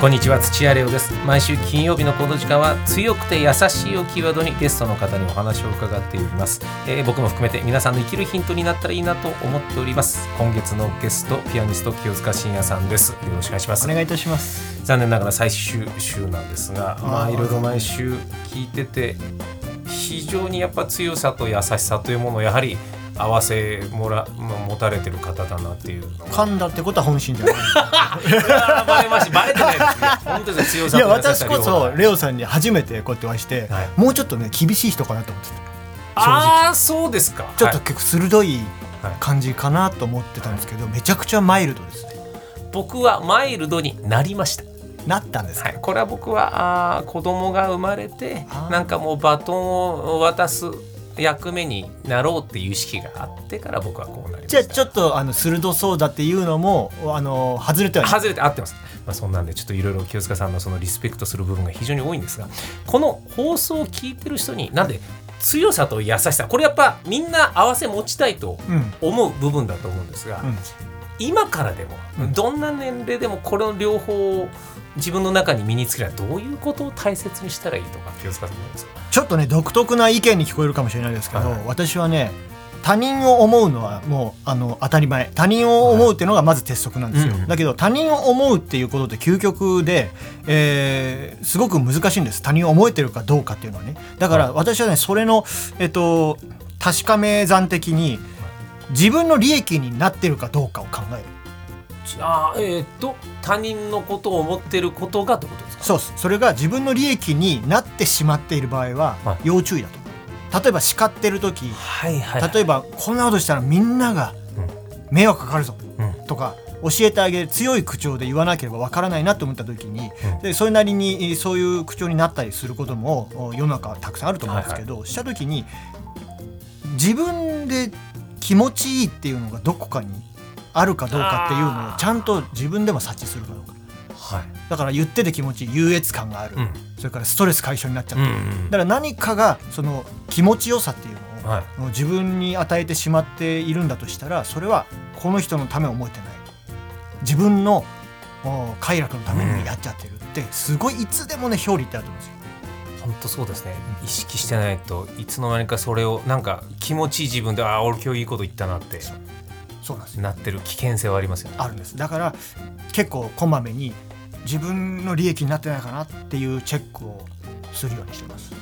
こんにちは土屋レオです。毎週金曜日のこの時間は強くて優しいをキーワードにゲストの方にお話を伺っております、えー僕も含めて皆さんの生きるヒントになったらいいなと思っております。今月のゲストピアニスト清塚信也さんです。よろしくお願いします。お願いいたします。残念ながら最終週なんですがまあいろいろ毎週聞いてて非常にやっぱ強さと優しさというものをやはり合わせもらまあ持たれてる方だなっていう。噛んだってことは本心じゃない。バレましバレてないですね本当で強さいや私こそレオさんに初めてこうやってお会いして、はい。もうちょっとね厳しい人かなと思ってた。ああそうですか。はいちょっと結構鋭いはい感じかなと思ってたんですけど、めちゃくちゃマイルドですね。僕はマイルドになりました。なったんですか、はい、これは僕はあー子供が生まれてなんかもうバトンを渡す役目になろうっていう意識があってから僕はこうなりました。じゃあちょっとあの鋭そうだっていうのもあの外れてはない。外れて合ってます、まあ、そんなんでちょっといろいろ清塚さんのそのリスペクトする部分が非常に多いんですがこの放送を聞いてる人になんで強さと優しさこれやっぱみんな合わせ持ちたいとうん。思う部分だと思うんですが、うん今からでも、うん。どんな年齢でもこの両方を自分の中に身につけるどういうことを大切にしたらいいとかちょっとね独特な意見に聞こえるかもしれないですけど、はい。私はね他人を思うのはもうあの当たり前。他人を思うっていうのがまず鉄則なんですよ、うんだけど他人を思うっていうことって究極で、えーすごく難しいんです。他人を思えてるかどうかっていうのはね。だから私はねそれの、えっと、確かめ算的に自分の利益になってるかどうかを考える。あーえーっと他人のことを思ってることがってことですか？そうです。それが自分の利益になってしまっている場合ははい。要注意だと。例えば叱ってる時はいはい。例えばこんなことしたらみんなが迷惑かかるぞ。うん。とか教えてあげる強い口調で言わなければわからないなと思った時に、うん。でそれなりにえーそういう口調になったりすることもお世の中たくさんあると思うんですけど、した時に自分で気持ちいいっていうのがどこかにあるかどうかっていうのをちゃんと自分でも察知するかどうか。はい。だから言ってて気持ちいい優越感がある、うん。それからストレス解消になっちゃってる、うんうんだから何かがその気持ちよさっていうのを、はい。もう自分に与えてしまっているんだとしたらそれはこの人のためを思えてない。自分のお快楽のためにやっちゃってるってすごいいつでもね表裏ってあると思うんですよ。本当そうですね。意識してないといつの間にかそれをなんか気持ちいい自分でああ俺今日いいこと言ったなって。そうなんですよ。なってる危険性はありますよね。あるんです。だから結構こまめに自分の利益になってないかなっていうチェックをするようにしてます。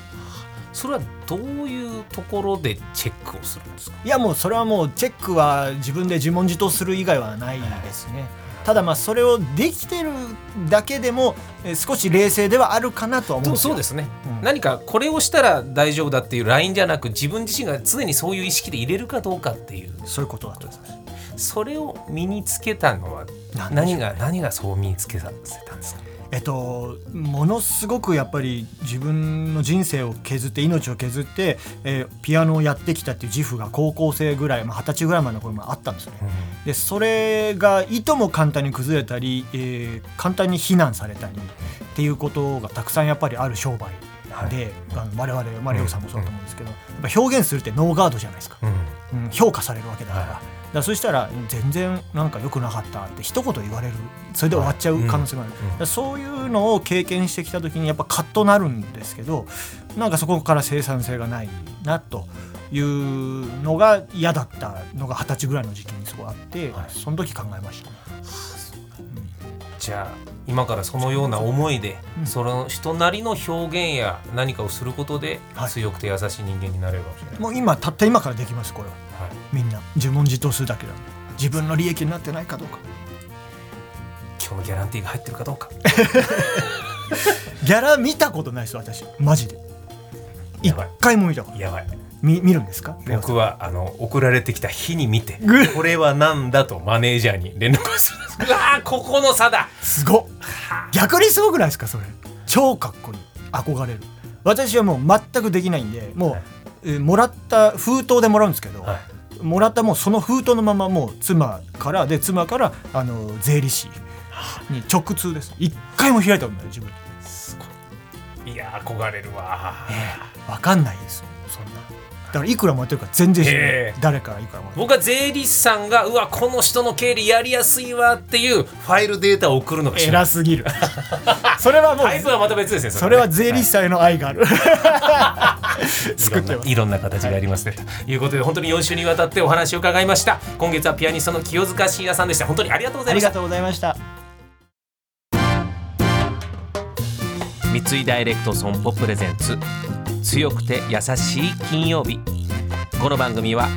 それはどういうところでチェックをするんですか？いやもうそれはもうチェックは自分で自問自答する以外はないですね。ただまあそれをできてるだけでもえー少し冷静ではあるかなとは思うんですよ。そうですね、うん。何かこれをしたら大丈夫だっていうラインじゃなく自分自身が常にそういう意識で入れるかどうかっていう。そういうことだと思います。それを身につけたのは何が何がそう身につけさせたんですか？えっと、ものすごくやっぱり自分の人生を削って命を削って、えーピアノをやってきたっていう自負が高校生ぐらい、まあ、20歳ぐらいまでの頃もあったんですよね。でそれがいとも簡単に崩れたり、えー簡単に非難されたりっていうことがたくさんやっぱりある商売で、あの我々マリオさんもそうだと思うんですけど、やっぱ表現するってノーガードじゃないですか。うんうん、評価されるわけだから,、はいだそしたら全然なんか良くなかったって一言言われる。それで終わっちゃう可能性もある、うん。うん。そういうのを経験してきた時にやっぱカッとなるんですけどなんかそこから生産性がないなというのが嫌だったのが二十歳ぐらいの時期にすごいあって、はい。その時考えました。ね。じゃあ今からそのような思いで、うん。その人なりの表現や何かをすることではい。強くて優しい人間になれるかもしれない、もう今たった今からできますこれは。はい。みんな。自問自答するだけなんで自分の利益になってないかどうか。今日のギャランティーが入ってるかどうか。ギャラ見たことないです私。マジで。一やばい。回も見たことやばいみ見るんですか？僕はあの送られてきた日に見てぐこれは何だとマネージャーに連絡をする うわーここの差だ。すごっ。逆にすごくないですかそれ？超かっこいい。憧れる。私はもう全くできないんでもう、はい。えーもらった封筒でもらうんですけど、はい。もらったもうその封筒のままもう妻からで妻からあの税理士に直通です。一回も開いたことない自分。いや憧れるわ、え分かんないですよ。そんな。だからいくらもらってるか全然知らない、え誰からいくらもらってる僕は税理士さんがうわこの人の経理やりやすいわっていうファイルデータを送るのが偉すぎる。それはもうタイプはまた別ですね。それは税理士さんへの愛がある。作ってます。いろんないろんな形がありますね、ということで本当に4週にわたってお話を伺いました。今月はピアニストの清塚信也さんでした。本当にありがとうございました。ありがとうございました三井ダイレクト損保プレゼンツ強くて優しい金曜日この番組は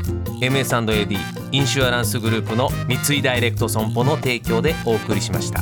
MS&AD インシュアランスグループの三井ダイレクト損保の提供でお送りしました。